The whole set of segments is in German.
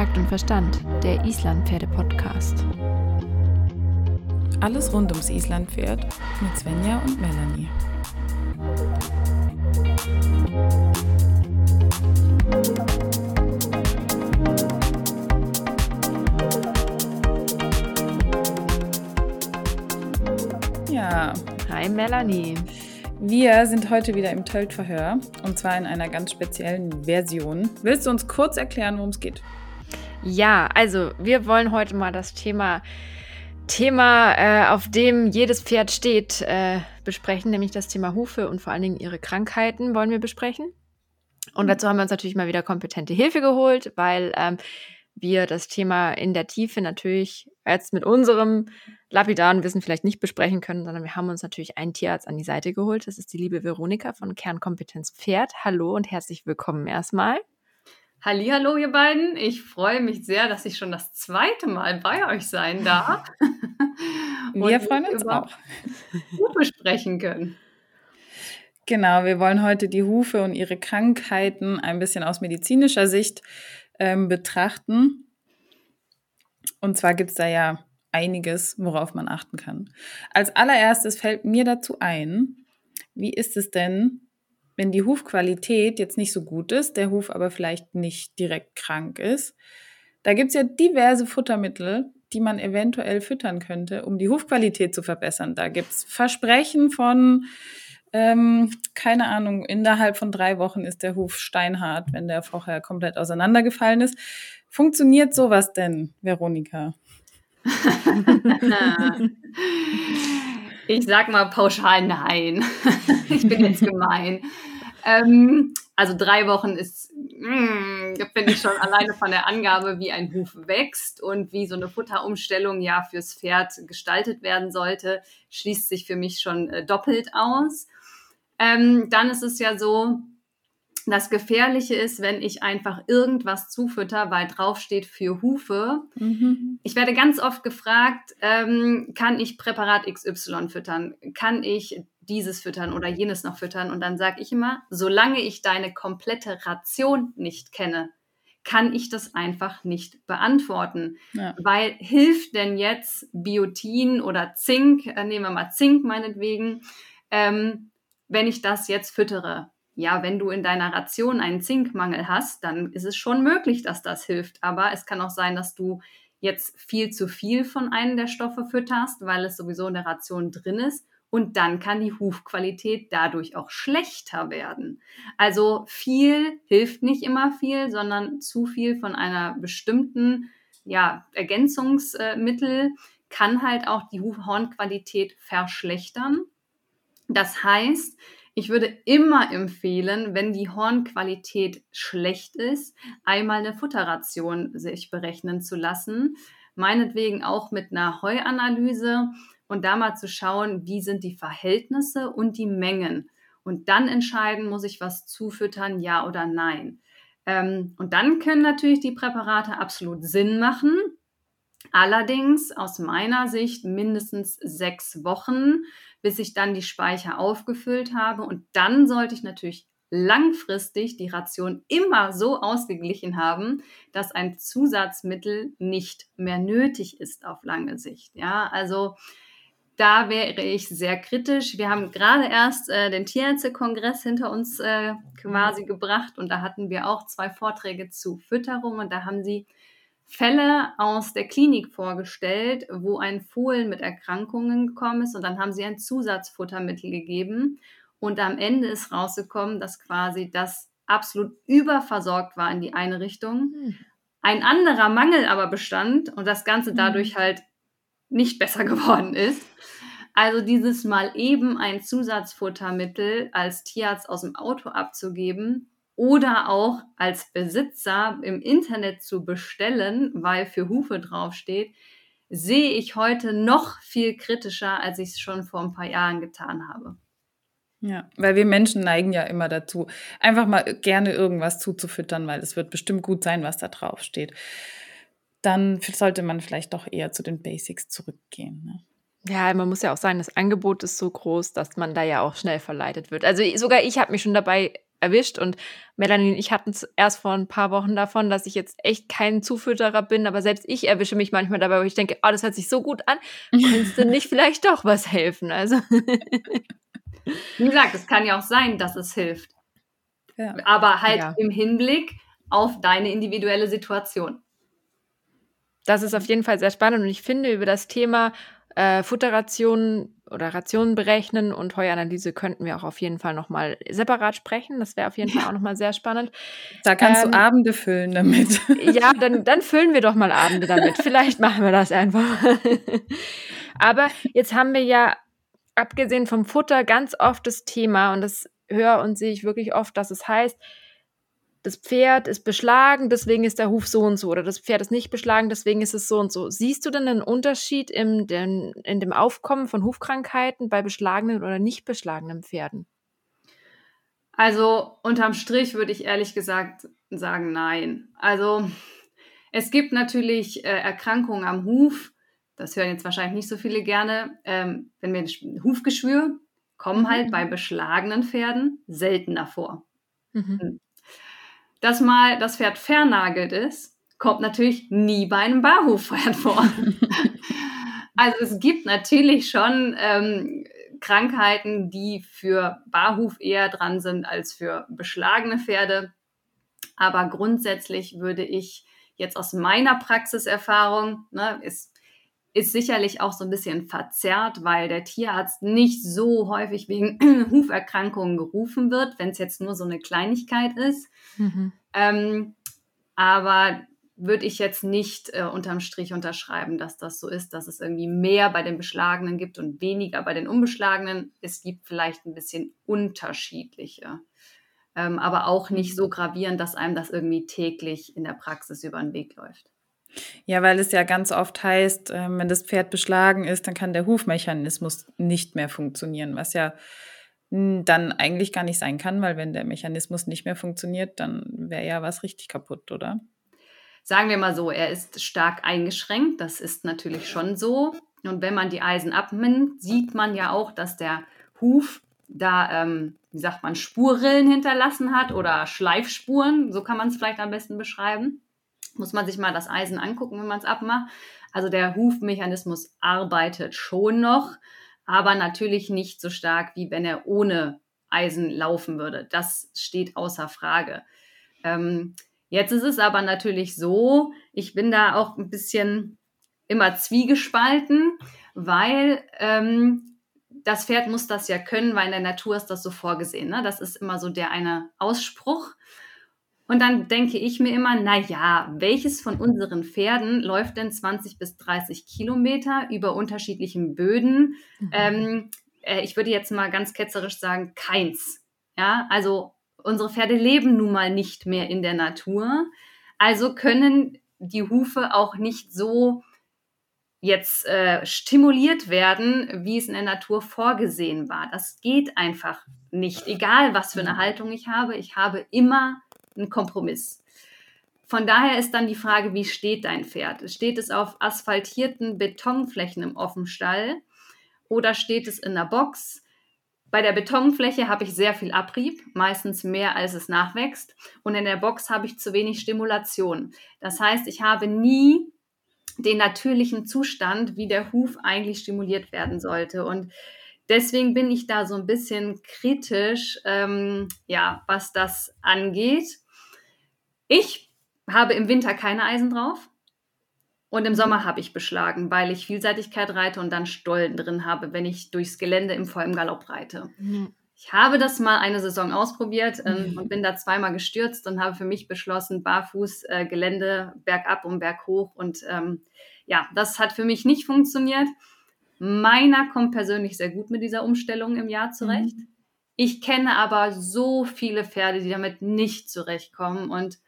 Takt und Verstand, der Islandpferde-Podcast. Alles rund ums Islandpferd mit Svenja und Melanie. Ja. Hi Melanie. Wir sind heute wieder im Tölt-Verhör und zwar in einer ganz speziellen Version. Willst du uns kurz erklären, worum es geht? Ja, also wir wollen heute mal das Thema, Thema äh, auf dem jedes Pferd steht, äh, besprechen, nämlich das Thema Hufe und vor allen Dingen ihre Krankheiten wollen wir besprechen. Und dazu haben wir uns natürlich mal wieder kompetente Hilfe geholt, weil ähm, wir das Thema in der Tiefe natürlich jetzt mit unserem lapidaren Wissen vielleicht nicht besprechen können, sondern wir haben uns natürlich einen Tierarzt an die Seite geholt. Das ist die liebe Veronika von Kernkompetenz Pferd. Hallo und herzlich willkommen erstmal. Hallo, ihr beiden. Ich freue mich sehr, dass ich schon das zweite Mal bei euch sein darf. wir freuen uns auch. Hufe sprechen können. Genau, wir wollen heute die Hufe und ihre Krankheiten ein bisschen aus medizinischer Sicht ähm, betrachten. Und zwar gibt es da ja einiges, worauf man achten kann. Als allererstes fällt mir dazu ein, wie ist es denn, wenn die Hufqualität jetzt nicht so gut ist, der Huf aber vielleicht nicht direkt krank ist? Da gibt es ja diverse Futtermittel, die man eventuell füttern könnte, um die Hufqualität zu verbessern. Da gibt es Versprechen von, ähm, keine Ahnung, innerhalb von drei Wochen ist der Huf steinhart, wenn der vorher komplett auseinandergefallen ist. Funktioniert sowas denn, Veronika? ich sag mal pauschal nein. ich bin jetzt gemein. Ähm, also drei Wochen ist, mm, finde ich schon alleine von der Angabe, wie ein Huf wächst und wie so eine Futterumstellung ja fürs Pferd gestaltet werden sollte, schließt sich für mich schon äh, doppelt aus. Ähm, dann ist es ja so, das Gefährliche ist, wenn ich einfach irgendwas zufütter, weil draufsteht für Hufe. Mhm. Ich werde ganz oft gefragt, ähm, kann ich Präparat XY füttern? Kann ich dieses füttern oder jenes noch füttern? Und dann sage ich immer, solange ich deine komplette Ration nicht kenne, kann ich das einfach nicht beantworten. Ja. Weil hilft denn jetzt Biotin oder Zink, äh, nehmen wir mal Zink meinetwegen, ähm, wenn ich das jetzt füttere? ja, wenn du in deiner Ration einen Zinkmangel hast, dann ist es schon möglich, dass das hilft. Aber es kann auch sein, dass du jetzt viel zu viel von einem der Stoffe fütterst, weil es sowieso in der Ration drin ist. Und dann kann die Hufqualität dadurch auch schlechter werden. Also viel hilft nicht immer viel, sondern zu viel von einer bestimmten ja, Ergänzungsmittel kann halt auch die Hornqualität verschlechtern. Das heißt, ich würde immer empfehlen, wenn die Hornqualität schlecht ist, einmal eine Futterration sich berechnen zu lassen. Meinetwegen auch mit einer Heuanalyse und da mal zu schauen, wie sind die Verhältnisse und die Mengen. Und dann entscheiden, muss ich was zufüttern, ja oder nein. Ähm, und dann können natürlich die Präparate absolut Sinn machen. Allerdings aus meiner Sicht mindestens sechs Wochen bis ich dann die Speicher aufgefüllt habe. Und dann sollte ich natürlich langfristig die Ration immer so ausgeglichen haben, dass ein Zusatzmittel nicht mehr nötig ist auf lange Sicht. Ja, also da wäre ich sehr kritisch. Wir haben gerade erst äh, den Tierärztekongress hinter uns äh, quasi gebracht und da hatten wir auch zwei Vorträge zu Fütterung und da haben sie Fälle aus der Klinik vorgestellt, wo ein Fohlen mit Erkrankungen gekommen ist und dann haben sie ein Zusatzfuttermittel gegeben und am Ende ist rausgekommen, dass quasi das absolut überversorgt war in die eine Richtung. Hm. Ein anderer Mangel aber bestand und das Ganze dadurch hm. halt nicht besser geworden ist. Also dieses mal eben ein Zusatzfuttermittel als Tierarzt aus dem Auto abzugeben, oder auch als Besitzer im Internet zu bestellen, weil für Hufe draufsteht, sehe ich heute noch viel kritischer, als ich es schon vor ein paar Jahren getan habe. Ja, weil wir Menschen neigen ja immer dazu, einfach mal gerne irgendwas zuzufüttern, weil es wird bestimmt gut sein, was da draufsteht. Dann sollte man vielleicht doch eher zu den Basics zurückgehen. Ne? Ja, man muss ja auch sagen, das Angebot ist so groß, dass man da ja auch schnell verleitet wird. Also sogar ich habe mich schon dabei erwischt. Und Melanie und ich hatten es erst vor ein paar Wochen davon, dass ich jetzt echt kein Zufütterer bin, aber selbst ich erwische mich manchmal dabei, wo ich denke, oh, das hört sich so gut an, könntest du nicht vielleicht doch was helfen? Also. Wie gesagt, es kann ja auch sein, dass es hilft. Ja. Aber halt ja. im Hinblick auf deine individuelle Situation. Das ist auf jeden Fall sehr spannend und ich finde, über das Thema äh, Futterrationen oder Rationen berechnen und Heuanalyse könnten wir auch auf jeden Fall nochmal separat sprechen. Das wäre auf jeden Fall auch nochmal sehr spannend. Da kannst ähm, du Abende füllen damit. Ja, dann, dann füllen wir doch mal Abende damit. Vielleicht machen wir das einfach. Aber jetzt haben wir ja, abgesehen vom Futter, ganz oft das Thema, und das höre und sehe ich wirklich oft, dass es heißt, das Pferd ist beschlagen, deswegen ist der Huf so und so. Oder das Pferd ist nicht beschlagen, deswegen ist es so und so. Siehst du denn einen Unterschied im, den, in dem Aufkommen von Hufkrankheiten bei beschlagenen oder nicht beschlagenen Pferden? Also unterm Strich würde ich ehrlich gesagt sagen, nein. Also es gibt natürlich äh, Erkrankungen am Huf. Das hören jetzt wahrscheinlich nicht so viele gerne. Ähm, wenn wir Hufgeschwür kommen halt mhm. bei beschlagenen Pferden seltener vor. Mhm. Dass mal das Pferd vernagelt ist, kommt natürlich nie bei einem Barhufpferd vor. also es gibt natürlich schon ähm, Krankheiten, die für Barhuf eher dran sind als für beschlagene Pferde. Aber grundsätzlich würde ich jetzt aus meiner Praxiserfahrung, ne, ist, ist sicherlich auch so ein bisschen verzerrt, weil der Tierarzt nicht so häufig wegen Huferkrankungen gerufen wird, wenn es jetzt nur so eine Kleinigkeit ist. Mhm. Ähm, aber würde ich jetzt nicht äh, unterm Strich unterschreiben, dass das so ist, dass es irgendwie mehr bei den Beschlagenen gibt und weniger bei den Unbeschlagenen. Es gibt vielleicht ein bisschen unterschiedliche, ähm, aber auch nicht so gravierend, dass einem das irgendwie täglich in der Praxis über den Weg läuft. Ja, weil es ja ganz oft heißt, äh, wenn das Pferd beschlagen ist, dann kann der Hufmechanismus nicht mehr funktionieren, was ja dann eigentlich gar nicht sein kann, weil wenn der Mechanismus nicht mehr funktioniert, dann wäre ja was richtig kaputt, oder? Sagen wir mal so, er ist stark eingeschränkt, das ist natürlich schon so. Und wenn man die Eisen abnimmt, sieht man ja auch, dass der Huf da, ähm, wie sagt man, Spurrillen hinterlassen hat oder Schleifspuren, so kann man es vielleicht am besten beschreiben. Muss man sich mal das Eisen angucken, wenn man es abmacht. Also der Hufmechanismus arbeitet schon noch aber natürlich nicht so stark, wie wenn er ohne Eisen laufen würde. Das steht außer Frage. Ähm, jetzt ist es aber natürlich so, ich bin da auch ein bisschen immer zwiegespalten, weil ähm, das Pferd muss das ja können, weil in der Natur ist das so vorgesehen. Ne? Das ist immer so der eine Ausspruch. Und dann denke ich mir immer, na ja, welches von unseren Pferden läuft denn 20 bis 30 Kilometer über unterschiedlichen Böden? Mhm. Ähm, äh, ich würde jetzt mal ganz ketzerisch sagen, keins. Ja, also unsere Pferde leben nun mal nicht mehr in der Natur. Also können die Hufe auch nicht so jetzt äh, stimuliert werden, wie es in der Natur vorgesehen war. Das geht einfach nicht. Egal, was für eine mhm. Haltung ich habe, ich habe immer ein Kompromiss. Von daher ist dann die Frage, wie steht dein Pferd? Steht es auf asphaltierten Betonflächen im Offenstall oder steht es in der Box? Bei der Betonfläche habe ich sehr viel Abrieb, meistens mehr als es nachwächst. Und in der Box habe ich zu wenig Stimulation. Das heißt, ich habe nie den natürlichen Zustand, wie der Huf eigentlich stimuliert werden sollte. Und deswegen bin ich da so ein bisschen kritisch, ähm, ja, was das angeht. Ich habe im Winter keine Eisen drauf. Und im Sommer habe ich beschlagen, weil ich Vielseitigkeit reite und dann Stollen drin habe, wenn ich durchs Gelände im vollen Galopp reite. Mhm. Ich habe das mal eine Saison ausprobiert ähm, mhm. und bin da zweimal gestürzt und habe für mich beschlossen, barfuß äh, Gelände bergab und berghoch. Und ähm, ja, das hat für mich nicht funktioniert. Meiner kommt persönlich sehr gut mit dieser Umstellung im Jahr zurecht. Mhm. Ich kenne aber so viele Pferde, die damit nicht zurechtkommen und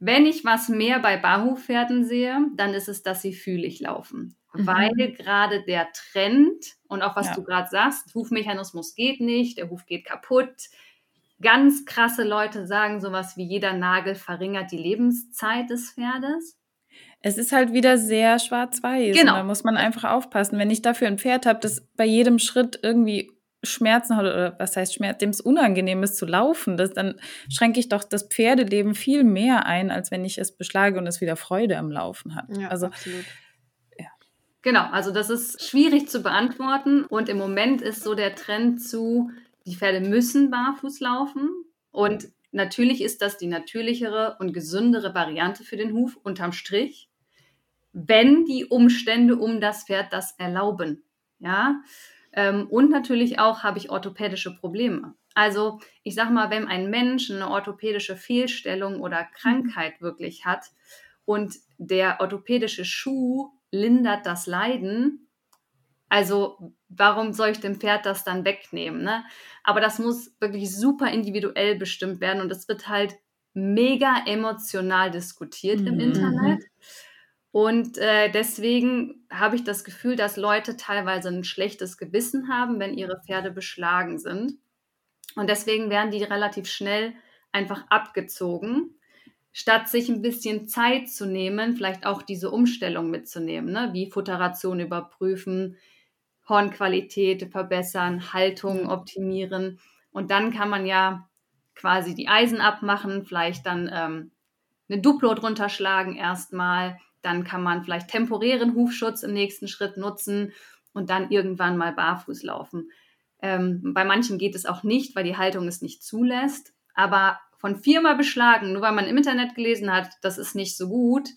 wenn ich was mehr bei Barhufpferden sehe, dann ist es, dass sie fühlig laufen. Mhm. Weil gerade der Trend und auch was ja. du gerade sagst, Hufmechanismus geht nicht, der Huf geht kaputt. Ganz krasse Leute sagen sowas wie jeder Nagel verringert die Lebenszeit des Pferdes. Es ist halt wieder sehr schwarz-weiß. Genau. Da muss man einfach aufpassen. Wenn ich dafür ein Pferd habe, das bei jedem Schritt irgendwie Schmerzen hat oder was heißt Schmerz, dem es unangenehm ist zu laufen, das, dann schränke ich doch das Pferdeleben viel mehr ein, als wenn ich es beschlage und es wieder Freude am Laufen hat. Ja, also absolut. Genau, also das ist schwierig zu beantworten und im Moment ist so der Trend zu, die Pferde müssen barfuß laufen und natürlich ist das die natürlichere und gesündere Variante für den Huf unterm Strich, wenn die Umstände um das Pferd das erlauben. Ja, ähm, und natürlich auch habe ich orthopädische Probleme. Also ich sage mal, wenn ein Mensch eine orthopädische Fehlstellung oder Krankheit wirklich hat und der orthopädische Schuh lindert das Leiden. Also warum soll ich dem Pferd das dann wegnehmen? Ne? Aber das muss wirklich super individuell bestimmt werden und es wird halt mega emotional diskutiert mhm. im Internet. Und äh, deswegen habe ich das Gefühl, dass Leute teilweise ein schlechtes Gewissen haben, wenn ihre Pferde beschlagen sind. Und deswegen werden die relativ schnell einfach abgezogen statt sich ein bisschen Zeit zu nehmen, vielleicht auch diese Umstellung mitzunehmen, ne? wie Futteration überprüfen, Hornqualität verbessern, Haltung optimieren. Und dann kann man ja quasi die Eisen abmachen, vielleicht dann ähm, eine Duplo drunter schlagen erstmal. Dann kann man vielleicht temporären Hufschutz im nächsten Schritt nutzen und dann irgendwann mal barfuß laufen. Ähm, bei manchen geht es auch nicht, weil die Haltung es nicht zulässt. Aber von viermal beschlagen, nur weil man im Internet gelesen hat, das ist nicht so gut,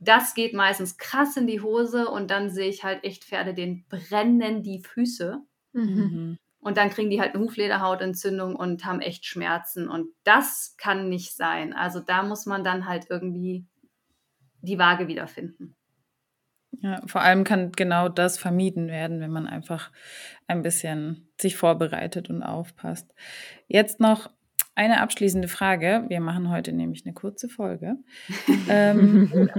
das geht meistens krass in die Hose und dann sehe ich halt echt Pferde, denen brennen die Füße. Mhm. Und dann kriegen die halt eine Huflederhautentzündung und haben echt Schmerzen. Und das kann nicht sein. Also da muss man dann halt irgendwie die Waage wiederfinden. Ja, vor allem kann genau das vermieden werden, wenn man einfach ein bisschen sich vorbereitet und aufpasst. Jetzt noch eine abschließende Frage. Wir machen heute nämlich eine kurze Folge. ähm,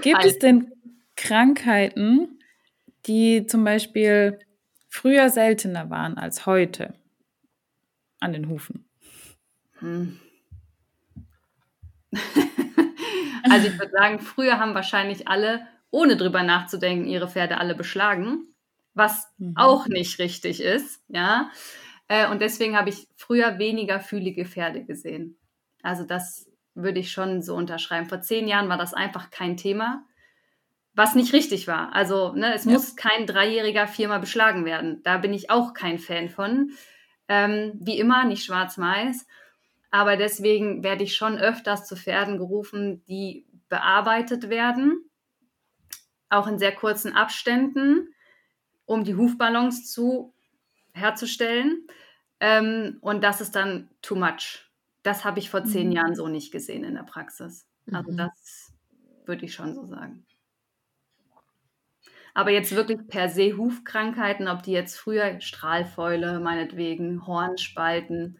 gibt es denn Krankheiten, die zum Beispiel früher seltener waren als heute an den Hufen? Hm. Also ich würde sagen, früher haben wahrscheinlich alle, ohne drüber nachzudenken, ihre Pferde alle beschlagen, was mhm. auch nicht richtig ist, ja. Äh, und deswegen habe ich früher weniger fühlige Pferde gesehen. Also das würde ich schon so unterschreiben. Vor zehn Jahren war das einfach kein Thema, was nicht richtig war. Also ne, es ja. muss kein Dreijähriger viermal beschlagen werden. Da bin ich auch kein Fan von. Ähm, wie immer, nicht schwarz-weiß. Aber deswegen werde ich schon öfters zu Pferden gerufen, die bearbeitet werden, auch in sehr kurzen Abständen, um die Hufballons zu herzustellen. Ähm, und das ist dann too much. Das habe ich vor zehn mhm. Jahren so nicht gesehen in der Praxis. Also mhm. das würde ich schon so sagen. Aber jetzt wirklich per se Hufkrankheiten, ob die jetzt früher Strahlfäule, meinetwegen, Hornspalten,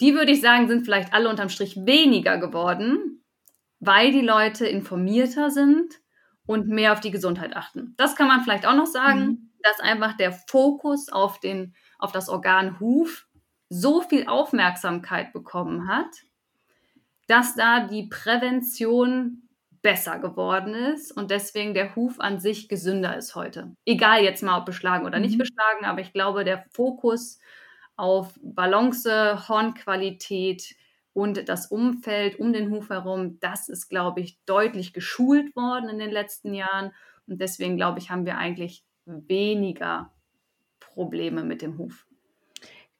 die würde ich sagen, sind vielleicht alle unterm Strich weniger geworden, weil die Leute informierter sind und mehr auf die Gesundheit achten. Das kann man vielleicht auch noch sagen. Mhm dass einfach der Fokus auf, den, auf das Organ Huf so viel Aufmerksamkeit bekommen hat, dass da die Prävention besser geworden ist und deswegen der Huf an sich gesünder ist heute. Egal jetzt mal, ob beschlagen oder nicht mhm. beschlagen, aber ich glaube, der Fokus auf Balance, Hornqualität und das Umfeld um den Huf herum, das ist, glaube ich, deutlich geschult worden in den letzten Jahren. Und deswegen, glaube ich, haben wir eigentlich weniger Probleme mit dem Huf.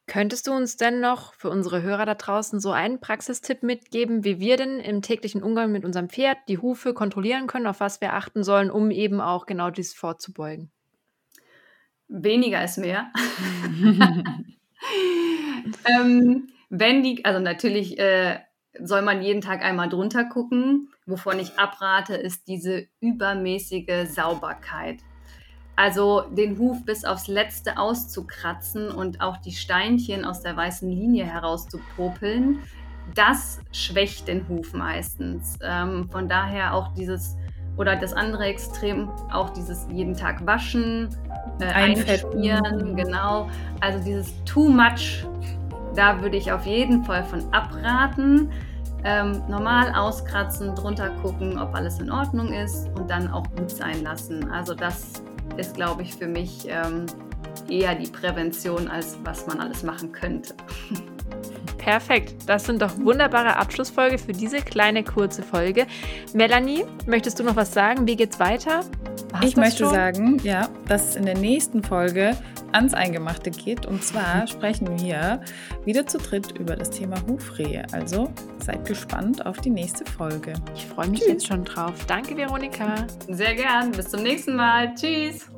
Könntest du uns denn noch für unsere Hörer da draußen so einen Praxistipp mitgeben, wie wir denn im täglichen Umgang mit unserem Pferd die Hufe kontrollieren können, auf was wir achten sollen, um eben auch genau dies vorzubeugen? Weniger ist mehr. ähm, wenn die, also natürlich äh, soll man jeden Tag einmal drunter gucken. Wovon ich abrate, ist diese übermäßige Sauberkeit. Also den Huf bis aufs Letzte auszukratzen und auch die Steinchen aus der weißen Linie herauszupopeln, das schwächt den Huf meistens. Ähm, von daher auch dieses, oder das andere Extrem, auch dieses jeden Tag waschen, äh, einschmieren, genau. Also dieses too much, da würde ich auf jeden Fall von abraten. Ähm, normal auskratzen, drunter gucken, ob alles in Ordnung ist und dann auch gut sein lassen. Also das ist, glaube ich, für mich ähm, eher die Prävention, als was man alles machen könnte. Perfekt. Das sind doch wunderbare Abschlussfolge für diese kleine kurze Folge. Melanie, möchtest du noch was sagen? Wie geht's weiter? Hast ich möchte schon? sagen, ja, dass es in der nächsten Folge ans Eingemachte geht. Und zwar sprechen wir wieder zu dritt über das Thema Hufrehe. Also seid gespannt auf die nächste Folge. Ich freue mich Tschüss. jetzt schon drauf. Danke, Veronika. Sehr gern. Bis zum nächsten Mal. Tschüss.